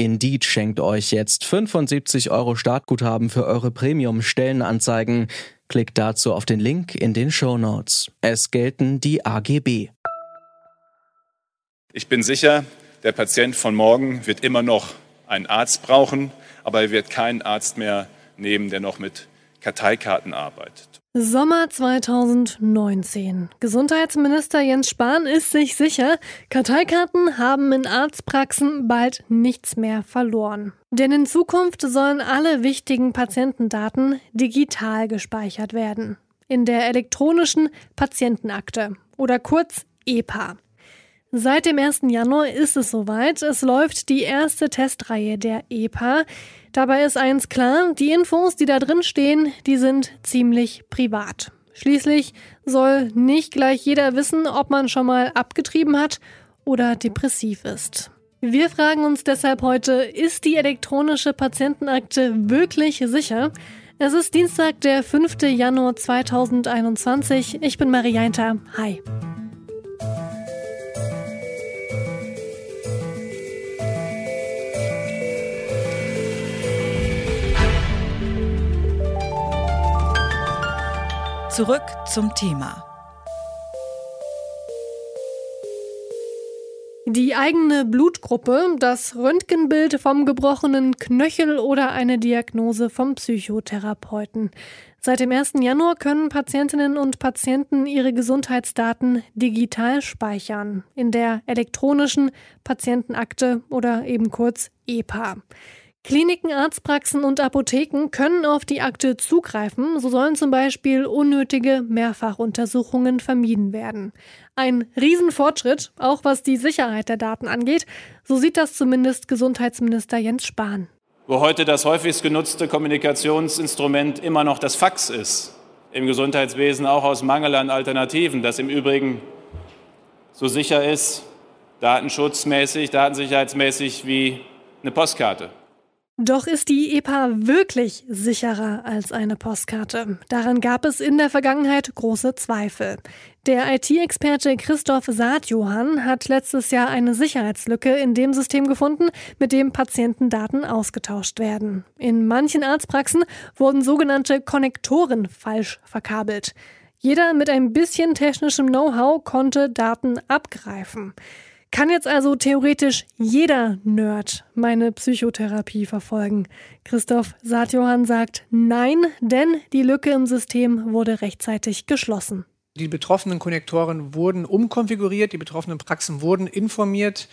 Indeed schenkt euch jetzt 75 Euro Startguthaben für eure Premium-Stellenanzeigen. Klickt dazu auf den Link in den Show Notes. Es gelten die AGB. Ich bin sicher, der Patient von morgen wird immer noch einen Arzt brauchen, aber er wird keinen Arzt mehr nehmen, der noch mit Karteikarten arbeitet. Sommer 2019. Gesundheitsminister Jens Spahn ist sich sicher, Karteikarten haben in Arztpraxen bald nichts mehr verloren. Denn in Zukunft sollen alle wichtigen Patientendaten digital gespeichert werden. In der elektronischen Patientenakte oder kurz EPA. Seit dem 1. Januar ist es soweit. Es läuft die erste Testreihe der EPA. Dabei ist eins klar, die Infos, die da drin stehen, die sind ziemlich privat. Schließlich soll nicht gleich jeder wissen, ob man schon mal abgetrieben hat oder depressiv ist. Wir fragen uns deshalb heute, ist die elektronische Patientenakte wirklich sicher? Es ist Dienstag, der 5. Januar 2021. Ich bin Marianta. Hi. Zurück zum Thema. Die eigene Blutgruppe, das Röntgenbild vom gebrochenen Knöchel oder eine Diagnose vom Psychotherapeuten. Seit dem 1. Januar können Patientinnen und Patienten ihre Gesundheitsdaten digital speichern, in der elektronischen Patientenakte oder eben kurz EPA. Kliniken, Arztpraxen und Apotheken können auf die Akte zugreifen, so sollen zum Beispiel unnötige Mehrfachuntersuchungen vermieden werden. Ein Riesenfortschritt, auch was die Sicherheit der Daten angeht, so sieht das zumindest Gesundheitsminister Jens Spahn. Wo heute das häufigst genutzte Kommunikationsinstrument immer noch das Fax ist, im Gesundheitswesen auch aus Mangel an Alternativen, das im Übrigen so sicher ist, datenschutzmäßig, datensicherheitsmäßig wie eine Postkarte. Doch ist die EPA wirklich sicherer als eine Postkarte? Daran gab es in der Vergangenheit große Zweifel. Der IT-Experte Christoph Saatjohann hat letztes Jahr eine Sicherheitslücke in dem System gefunden, mit dem Patientendaten ausgetauscht werden. In manchen Arztpraxen wurden sogenannte Konnektoren falsch verkabelt. Jeder mit ein bisschen technischem Know-how konnte Daten abgreifen. Kann jetzt also theoretisch jeder Nerd meine Psychotherapie verfolgen? Christoph Saatjohann sagt nein, denn die Lücke im System wurde rechtzeitig geschlossen. Die betroffenen Konnektoren wurden umkonfiguriert, die betroffenen Praxen wurden informiert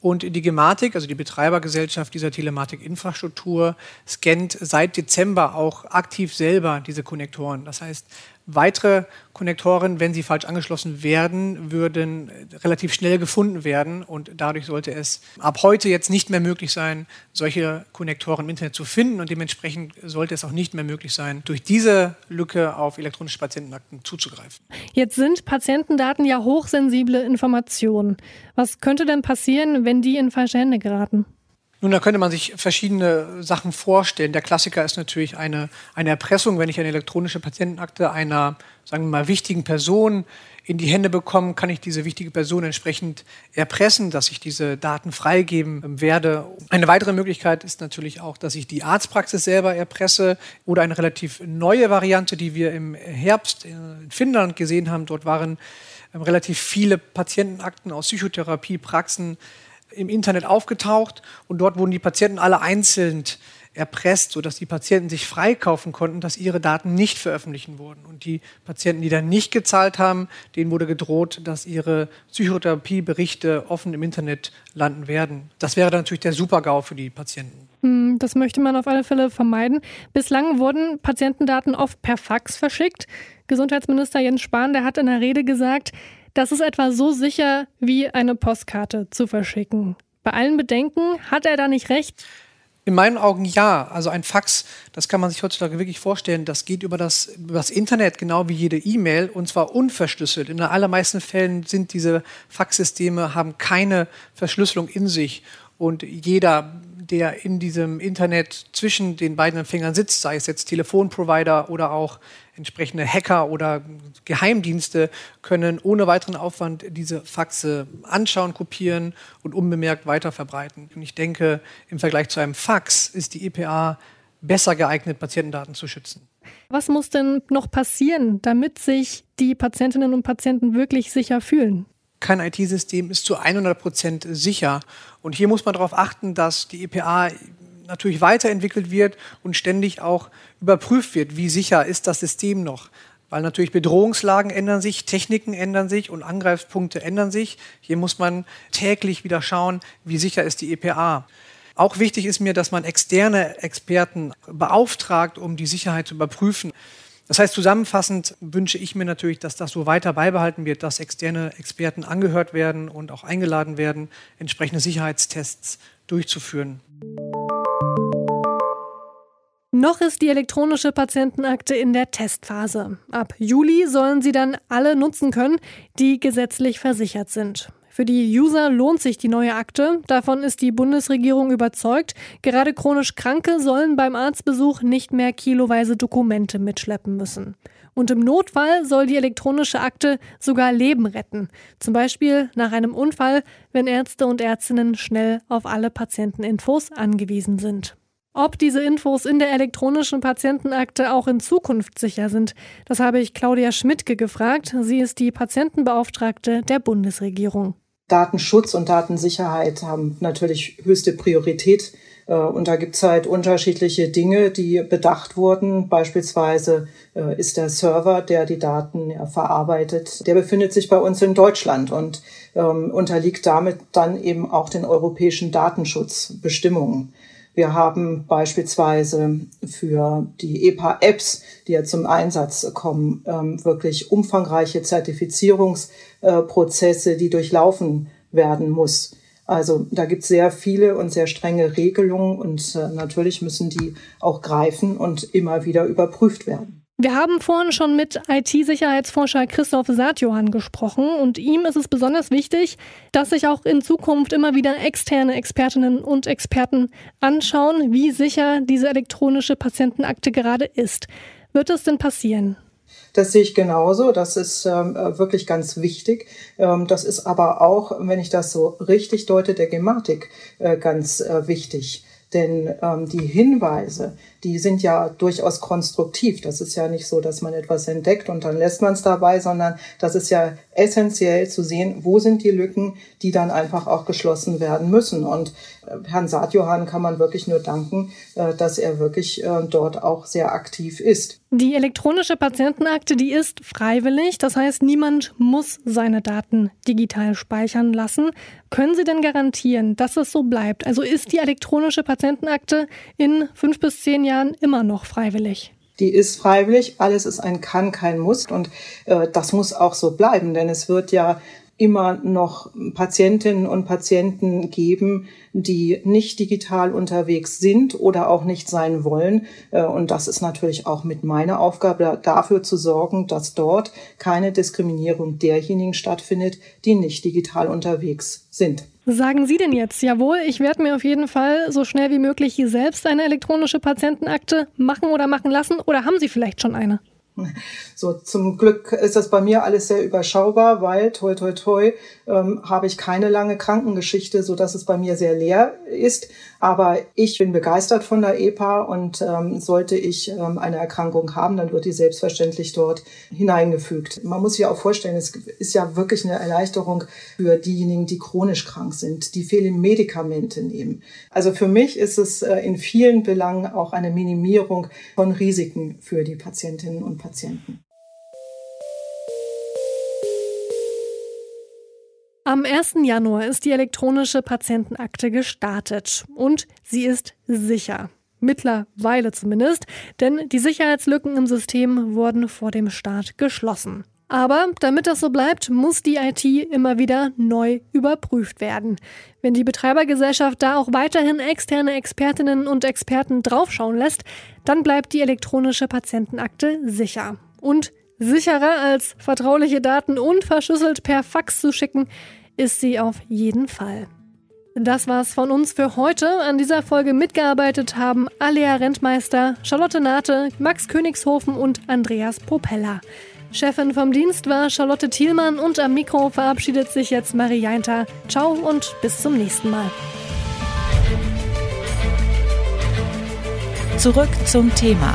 und die Gematik, also die Betreibergesellschaft dieser Telematikinfrastruktur, scannt seit Dezember auch aktiv selber diese Konnektoren. Das heißt, weitere Konnektoren, wenn sie falsch angeschlossen werden, würden relativ schnell gefunden werden und dadurch sollte es ab heute jetzt nicht mehr möglich sein, solche Konnektoren im Internet zu finden und dementsprechend sollte es auch nicht mehr möglich sein, durch diese Lücke auf elektronische Patientenakten zuzugreifen. Jetzt sind Patientendaten ja hochsensible Informationen. Was könnte denn passieren, wenn die in falsche Hände geraten? Nun, da könnte man sich verschiedene Sachen vorstellen. Der Klassiker ist natürlich eine, eine Erpressung, wenn ich eine elektronische Patientenakte einer, sagen wir mal, wichtigen Person in die Hände bekomme, kann ich diese wichtige Person entsprechend erpressen, dass ich diese Daten freigeben werde. Eine weitere Möglichkeit ist natürlich auch, dass ich die Arztpraxis selber erpresse oder eine relativ neue Variante, die wir im Herbst in Finnland gesehen haben. Dort waren ähm, relativ viele Patientenakten aus Psychotherapiepraxen im Internet aufgetaucht und dort wurden die Patienten alle einzeln erpresst, sodass die Patienten sich freikaufen konnten, dass ihre Daten nicht veröffentlichen wurden. Und die Patienten, die dann nicht gezahlt haben, denen wurde gedroht, dass ihre Psychotherapieberichte offen im Internet landen werden. Das wäre dann natürlich der Supergau für die Patienten. Hm, das möchte man auf alle Fälle vermeiden. Bislang wurden Patientendaten oft per Fax verschickt. Gesundheitsminister Jens Spahn, der hat in der Rede gesagt, das ist etwa so sicher wie eine Postkarte zu verschicken. Bei allen Bedenken hat er da nicht recht? In meinen Augen ja. Also ein Fax, das kann man sich heutzutage wirklich vorstellen, das geht über das, über das Internet genau wie jede E-Mail und zwar unverschlüsselt. In den allermeisten Fällen sind diese Faxsysteme, haben keine Verschlüsselung in sich und jeder der in diesem Internet zwischen den beiden Empfängern sitzt, sei es jetzt Telefonprovider oder auch entsprechende Hacker oder Geheimdienste, können ohne weiteren Aufwand diese Faxe anschauen, kopieren und unbemerkt weiterverbreiten. Und ich denke, im Vergleich zu einem Fax ist die EPA besser geeignet, Patientendaten zu schützen. Was muss denn noch passieren, damit sich die Patientinnen und Patienten wirklich sicher fühlen? Kein IT-System ist zu 100 Prozent sicher. Und hier muss man darauf achten, dass die EPA natürlich weiterentwickelt wird und ständig auch überprüft wird, wie sicher ist das System noch. Weil natürlich Bedrohungslagen ändern sich, Techniken ändern sich und Angreifspunkte ändern sich. Hier muss man täglich wieder schauen, wie sicher ist die EPA. Auch wichtig ist mir, dass man externe Experten beauftragt, um die Sicherheit zu überprüfen. Das heißt, zusammenfassend wünsche ich mir natürlich, dass das so weiter beibehalten wird, dass externe Experten angehört werden und auch eingeladen werden, entsprechende Sicherheitstests durchzuführen. Noch ist die elektronische Patientenakte in der Testphase. Ab Juli sollen sie dann alle nutzen können, die gesetzlich versichert sind. Für die User lohnt sich die neue Akte. Davon ist die Bundesregierung überzeugt. Gerade chronisch Kranke sollen beim Arztbesuch nicht mehr kiloweise Dokumente mitschleppen müssen. Und im Notfall soll die elektronische Akte sogar Leben retten. Zum Beispiel nach einem Unfall, wenn Ärzte und Ärztinnen schnell auf alle Patienteninfos angewiesen sind. Ob diese Infos in der elektronischen Patientenakte auch in Zukunft sicher sind, das habe ich Claudia Schmidtke gefragt. Sie ist die Patientenbeauftragte der Bundesregierung. Datenschutz und Datensicherheit haben natürlich höchste Priorität. Äh, und da gibt's halt unterschiedliche Dinge, die bedacht wurden. Beispielsweise äh, ist der Server, der die Daten verarbeitet, der befindet sich bei uns in Deutschland und ähm, unterliegt damit dann eben auch den europäischen Datenschutzbestimmungen. Wir haben beispielsweise für die EPA-Apps, die ja zum Einsatz kommen, ähm, wirklich umfangreiche Zertifizierungsprozesse, die durchlaufen werden muss. Also da gibt es sehr viele und sehr strenge Regelungen und äh, natürlich müssen die auch greifen und immer wieder überprüft werden. Wir haben vorhin schon mit IT-Sicherheitsforscher Christoph Saatjohann gesprochen und ihm ist es besonders wichtig, dass sich auch in Zukunft immer wieder externe Expertinnen und Experten anschauen, wie sicher diese elektronische Patientenakte gerade ist. Wird das denn passieren? Das sehe ich genauso. Das ist ähm, wirklich ganz wichtig. Ähm, das ist aber auch, wenn ich das so richtig deute, der Gematik äh, ganz äh, wichtig. Denn ähm, die Hinweise, die sind ja durchaus konstruktiv. Das ist ja nicht so, dass man etwas entdeckt und dann lässt man es dabei, sondern das ist ja essentiell zu sehen, wo sind die Lücken, die dann einfach auch geschlossen werden müssen. Und äh, Herrn Saatjohann kann man wirklich nur danken, äh, dass er wirklich äh, dort auch sehr aktiv ist. Die elektronische Patientenakte, die ist freiwillig. Das heißt, niemand muss seine Daten digital speichern lassen. Können Sie denn garantieren, dass es so bleibt? Also ist die elektronische Patientenakte in fünf bis zehn Jahren immer noch freiwillig? Die ist freiwillig. Alles ist ein Kann, kein Muss. Und äh, das muss auch so bleiben, denn es wird ja immer noch Patientinnen und Patienten geben, die nicht digital unterwegs sind oder auch nicht sein wollen. Äh, und das ist natürlich auch mit meiner Aufgabe, dafür zu sorgen, dass dort keine Diskriminierung derjenigen stattfindet, die nicht digital unterwegs sind. Sagen Sie denn jetzt, jawohl, ich werde mir auf jeden Fall so schnell wie möglich selbst eine elektronische Patientenakte machen oder machen lassen oder haben Sie vielleicht schon eine? So, zum Glück ist das bei mir alles sehr überschaubar, weil, toi, toi, toi, ähm, habe ich keine lange Krankengeschichte, so dass es bei mir sehr leer ist. Aber ich bin begeistert von der EPA und ähm, sollte ich ähm, eine Erkrankung haben, dann wird die selbstverständlich dort hineingefügt. Man muss sich auch vorstellen, es ist ja wirklich eine Erleichterung für diejenigen, die chronisch krank sind, die viele Medikamente nehmen. Also für mich ist es äh, in vielen Belangen auch eine Minimierung von Risiken für die Patientinnen und Patienten. Am 1. Januar ist die elektronische Patientenakte gestartet und sie ist sicher. Mittlerweile zumindest, denn die Sicherheitslücken im System wurden vor dem Start geschlossen. Aber damit das so bleibt, muss die IT immer wieder neu überprüft werden. Wenn die Betreibergesellschaft da auch weiterhin externe Expertinnen und Experten draufschauen lässt, dann bleibt die elektronische Patientenakte sicher. Und sicherer als vertrauliche Daten unverschlüsselt per Fax zu schicken, ist sie auf jeden Fall. Das war's von uns für heute. An dieser Folge mitgearbeitet haben Alea Rentmeister, Charlotte Nate, Max Königshofen und Andreas Propeller. Chefin vom Dienst war Charlotte Thielmann und am Mikro verabschiedet sich jetzt Marie Jainter. Ciao und bis zum nächsten Mal. Zurück zum Thema